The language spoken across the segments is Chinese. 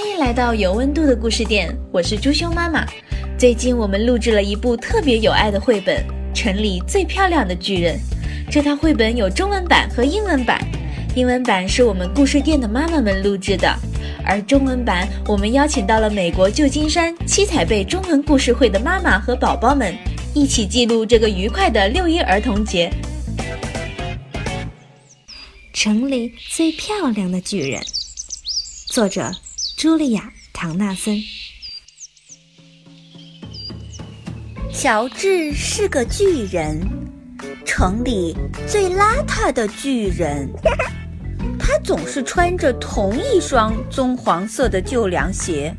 欢迎来到有温度的故事店，我是朱兄妈妈。最近我们录制了一部特别有爱的绘本《城里最漂亮的巨人》。这套绘本有中文版和英文版，英文版是我们故事店的妈妈们录制的，而中文版我们邀请到了美国旧金山七彩贝中文故事会的妈妈和宝宝们，一起记录这个愉快的六一儿童节。城里最漂亮的巨人，作者。茱莉亚·唐纳森。乔治是个巨人，城里最邋遢的巨人。他总是穿着同一双棕黄色的旧凉鞋，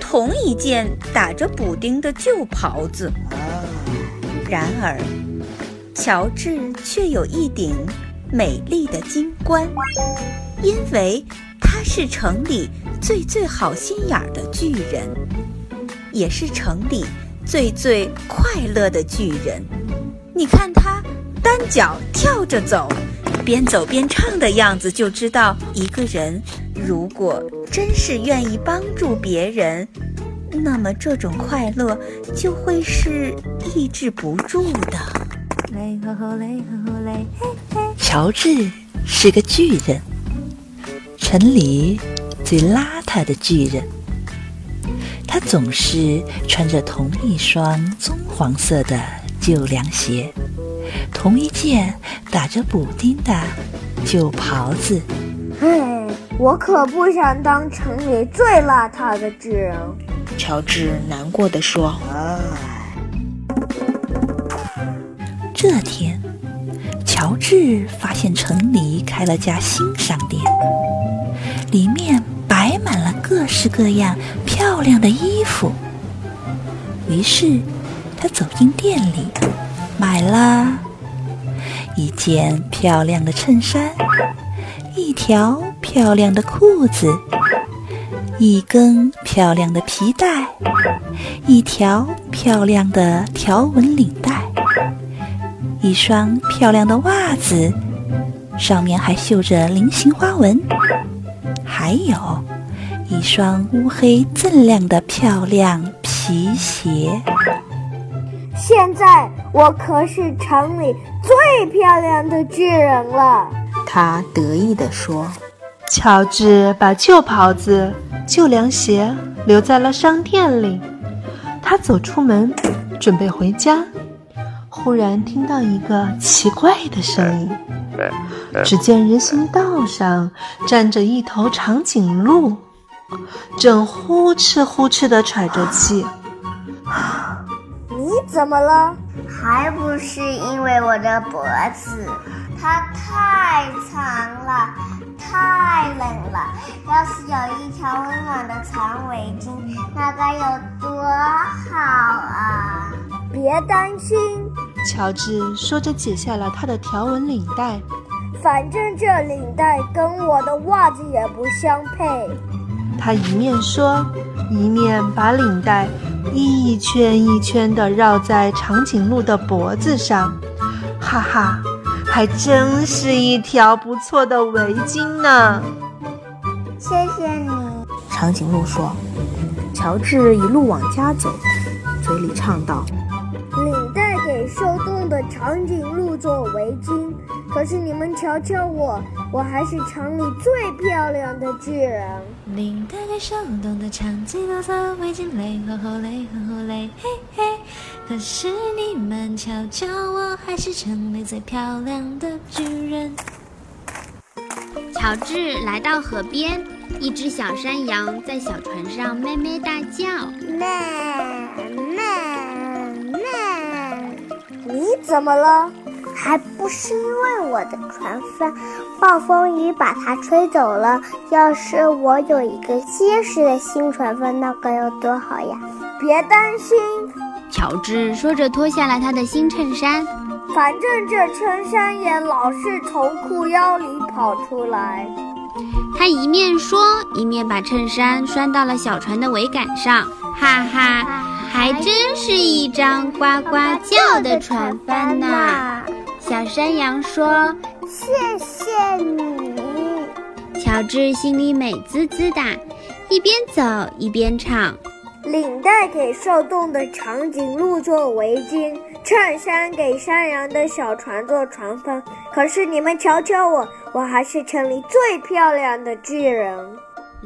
同一件打着补丁的旧袍子。然而，乔治却有一顶美丽的金冠，因为是城里。最最好心眼儿的巨人，也是城里最最快乐的巨人。你看他单脚跳着走，边走边唱的样子，就知道一个人如果真是愿意帮助别人，那么这种快乐就会是抑制不住的。乔治是个巨人，城里。最邋遢的巨人，他总是穿着同一双棕黄色的旧凉鞋，同一件打着补丁的旧袍子。唉，我可不想当城里最邋遢的巨人。乔治难过的说：“唉。”这天，乔治发现城里开了家新商店，里面。摆满了各式各样漂亮的衣服。于是，他走进店里，买了一件漂亮的衬衫，一条漂亮的裤子，一根漂亮的皮带，一条漂亮的条纹领带，一双漂亮的袜子，上面还绣着菱形花纹。还有一双乌黑锃亮的漂亮皮鞋。现在我可是城里最漂亮的巨人了，他得意地说。乔治把旧袍子、旧凉鞋留在了商店里。他走出门，准备回家，忽然听到一个奇怪的声音。只见人行道上站着一头长颈鹿，正呼哧呼哧地喘着气。你怎么了？还不是因为我的脖子，它太长了，太冷了。要是有一条温暖的长围巾，那该有多好啊！别担心。乔治说着，解下了他的条纹领带。反正这领带跟我的袜子也不相配。他一面说，一面把领带一圈一圈地绕在长颈鹿的脖子上。哈哈，还真是一条不错的围巾呢。谢谢你，长颈鹿说。乔治一路往家走，嘴里唱道。受冻的长颈鹿做围巾，可是你们瞧瞧我，我还是城里最漂亮的巨人。领带给受冻的长颈鹿做围巾，嘞吼吼嘞吼吼嘞嘿嘿。可是你们瞧瞧我，还是城里最漂亮的巨人。乔治来到河边，一只小山羊在小船上咩咩大叫。你怎么了？还不是因为我的船帆，暴风雨把它吹走了。要是我有一个结实的新船帆，那该有多好呀！别担心，乔治说着脱下了他的新衬衫。反正这衬衫也老是从裤腰里跑出来。他一面说，一面把衬衫拴到了小船的桅杆上。哈哈。还真是一张呱呱叫的船帆呢，小山羊说：“谢谢你。”乔治心里美滋滋的，一边走一边唱。领带给受冻的长颈鹿做围巾，衬衫给山羊的小船做船帆。可是你们瞧瞧我，我还是城里最漂亮的巨人。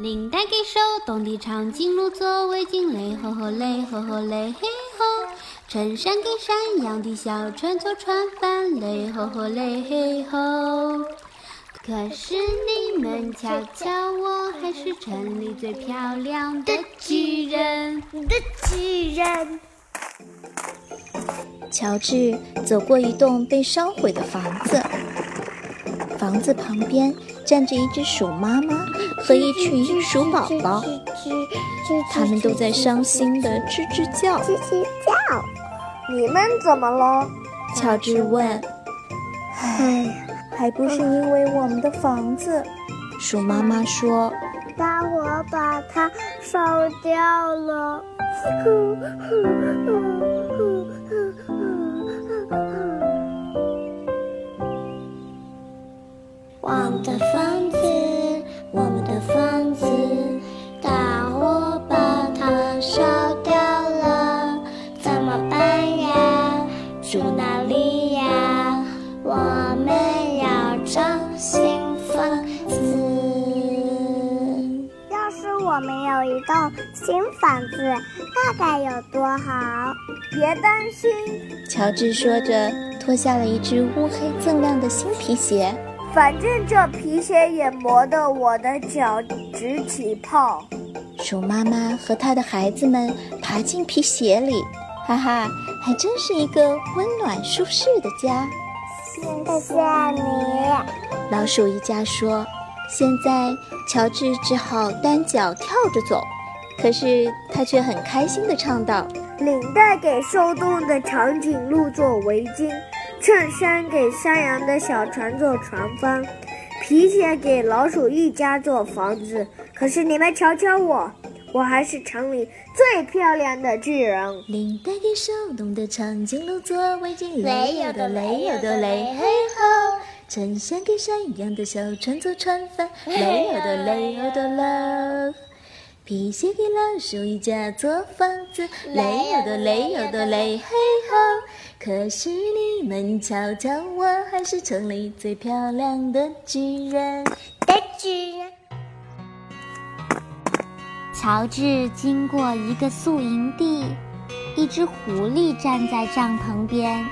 领带给手，动的长颈鹿做围巾，嘞吼吼嘞吼吼嘞嘿吼；衬衫给山羊的小船做船帆，嘞吼吼嘞嘿吼。可是你们瞧瞧，我还是城里最漂亮的巨人。的巨人。乔治走过一栋被烧毁的房子，房子旁边站着一只鼠妈妈和一群鼠宝宝，他们都在伤心的吱吱叫。吱吱叫。你们怎么了？乔治问。唉。还不是因为我们的房子，鼠妈妈说：“大火把它烧掉了。”我们的房子，我们的房子，大火把它烧掉了，怎么办呀？住哪里呀？我们要找。新房子。要是我们有一栋新房子，那该有多好！别担心，乔治说着，脱下了一只乌黑锃亮的新皮鞋。反正这皮鞋也磨得我的脚直起泡。鼠妈妈和她的孩子们爬进皮鞋里，哈哈，还真是一个温暖舒适的家。谢谢你。老鼠一家说：“现在乔治只好单脚跳着走，可是他却很开心地唱道：‘领带给受冻的长颈鹿做围巾，衬衫给山羊的小船做船帆，皮鞋给老鼠一家做房子。’可是你们瞧瞧我，我还是城里最漂亮的巨人。领带给手动的长颈鹿做围巾，雷有的累有的累，嘿吼。”衬衫给山羊的小船做船帆，累有的累有的累。皮鞋给老鼠一家做房子，累有的累有的累，嘿吼！可是你们瞧瞧，我还是城里最漂亮的巨人。的巨人。乔治经过一个宿营地，一只狐狸站在帐篷边，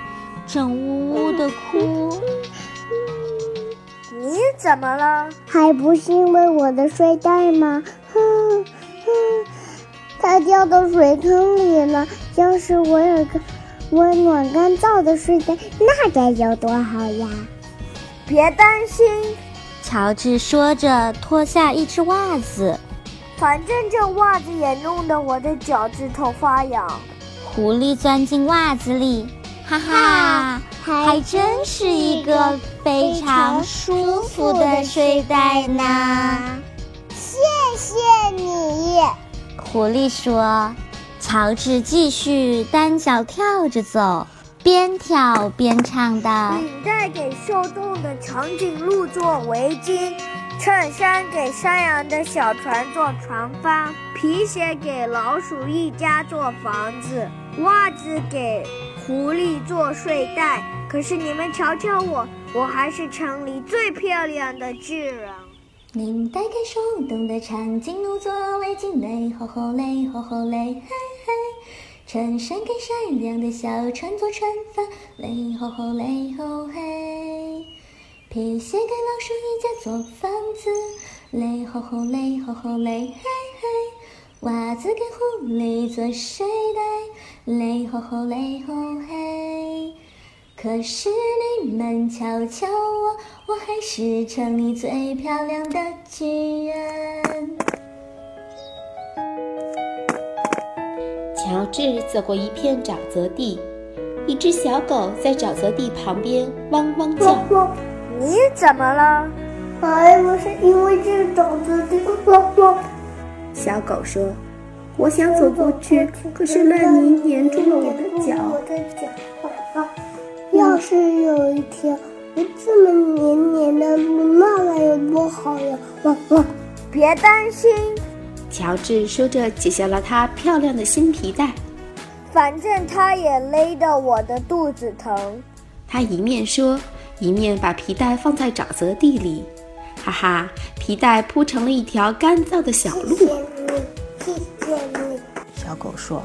正呜呜的哭。你怎么了？还不是因为我的睡袋吗？哼哼，它掉到水坑里了。要是我有个温暖干燥的睡袋，那该有多好呀！别担心，乔治说着，脱下一只袜子。反正这袜子也弄得我的脚趾头发痒。狐狸钻进袜子里。哈哈，还真是一个非常舒服的睡袋呢。谢谢你，狐狸说。乔治继续单脚跳着走，边跳边唱道：“领带给受冻的长颈鹿做围巾，衬衫给山羊的小船做船帆，皮鞋给老鼠一家做房子，袜子给……”狐狸做睡袋，可是你们瞧瞧我，我还是城里最漂亮的巨人。领带给受冻的长颈鹿做围巾，嘞吼吼嘞吼吼嘞嘿嘿；衬衫给善良的小船做船帆，嘞吼吼嘞吼嘿；皮鞋给老鼠一家做房子，嘞吼吼嘞吼吼嘞嘿嘿。袜子给狐狸做睡袋，嘞吼吼嘞吼嘿。可是你们瞧瞧我，我还是城里最漂亮的巨人。乔治走过一片沼泽地，一只小狗在沼泽地旁边汪汪叫。你怎么了？哎，我是因为这沼泽地汪汪。小狗说：“我想走过去，可是烂泥粘住了我的脚。我的脚，要是有一天不这么黏黏的，那该有多好呀！”汪汪，别担心，乔治说着，解下了他漂亮的新皮带。反正它也勒得我的肚子疼。他一面说，一面把皮带放在沼泽地里。哈哈，皮带铺成了一条干燥的小路。谢谢你。小狗说。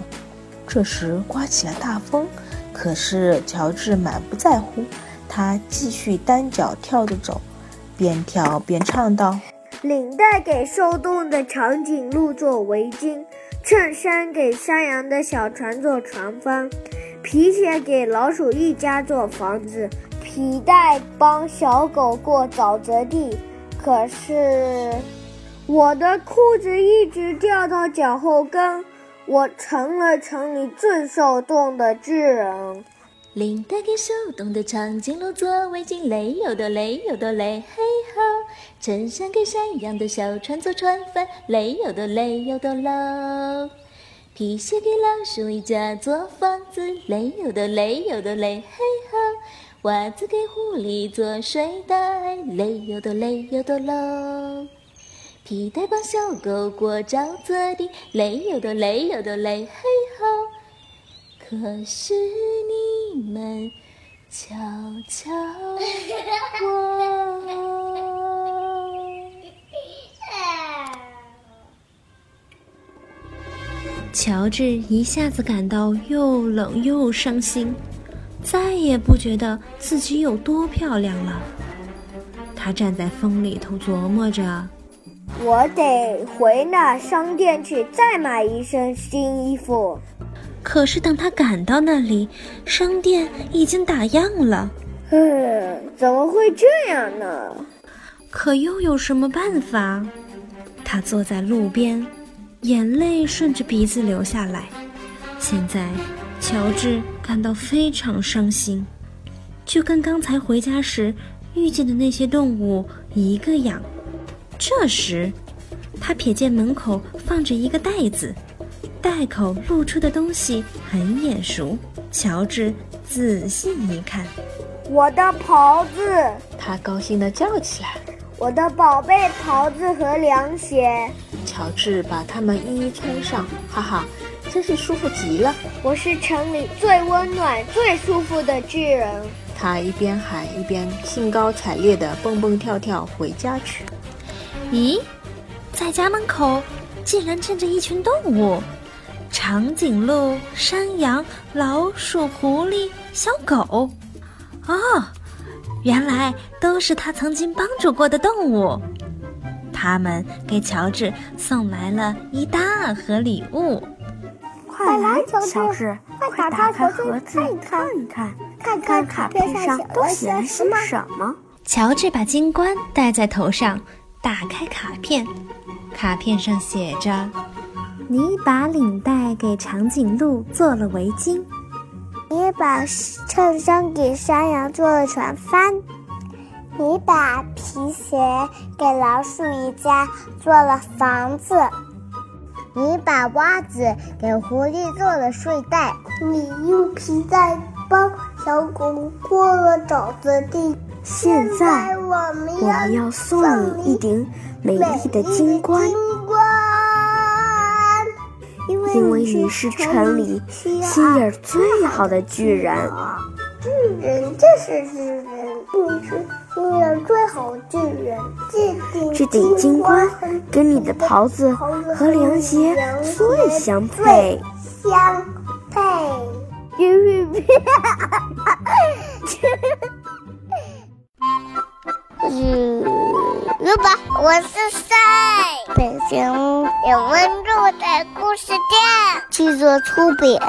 这时刮起了大风，可是乔治满不在乎，他继续单脚跳着走，边跳边唱道：“领带给受冻的长颈鹿做围巾，衬衫给山羊的小船做船帆，皮鞋给老鼠一家做房子，皮带帮小狗过沼泽地。可是我的裤子一直掉到脚后跟。”我成了城里最受冻的巨人。领带给受冻的长颈鹿做围巾，累有多累有多累，嘿吼！衬衫给山羊的小船做船帆，累有多累有多累。皮鞋给老鼠一家做房子，累有多累有多累，嘿吼！袜子给狐狸做睡袋，累有多累有多累。皮带帮小狗过沼泽地，累有多累有多累，嘿吼！可是你们瞧瞧我。乔治一下子感到又冷又伤心，再也不觉得自己有多漂亮了。他站在风里头琢磨着。我得回那商店去，再买一身新衣服。可是等他赶到那里，商店已经打烊了。嗯，怎么会这样呢？可又有什么办法？他坐在路边，眼泪顺着鼻子流下来。现在，乔治感到非常伤心，就跟刚才回家时遇见的那些动物一个样。这时，他瞥见门口放着一个袋子，袋口露出的东西很眼熟。乔治仔细一看，我的袍子！他高兴地叫起来：“我的宝贝袍子和凉鞋！”乔治把它们一一穿上，哈哈，真是舒服极了！我是城里最温暖、最舒服的巨人。他一边喊一边兴高采烈地蹦蹦跳跳回家去。咦，在家门口竟然站着一群动物：长颈鹿、山羊、老鼠、狐狸、小狗。哦，原来都是他曾经帮助过的动物。他们给乔治送来了一大盒礼物。快来，乔治，快打开盒子看一看，看看卡片上都写了些什么。乔治把金冠戴在头上。打开卡片，卡片上写着：“你把领带给长颈鹿做了围巾，你把衬衫给山羊做了船帆，你把皮鞋给老鼠一家做了房子，你把袜子给狐狸做了睡袋，你用皮带帮小狗过了沼泽地。”现在我们要送你一顶美丽的金冠，因为你是城里心眼最好的巨人。巨人，这是巨人，你是心眼最好的巨人。这顶金冠跟你的袍子和凉鞋最相配。相配。嗯，如果我是谁？北京有温度的故事店，制作出品。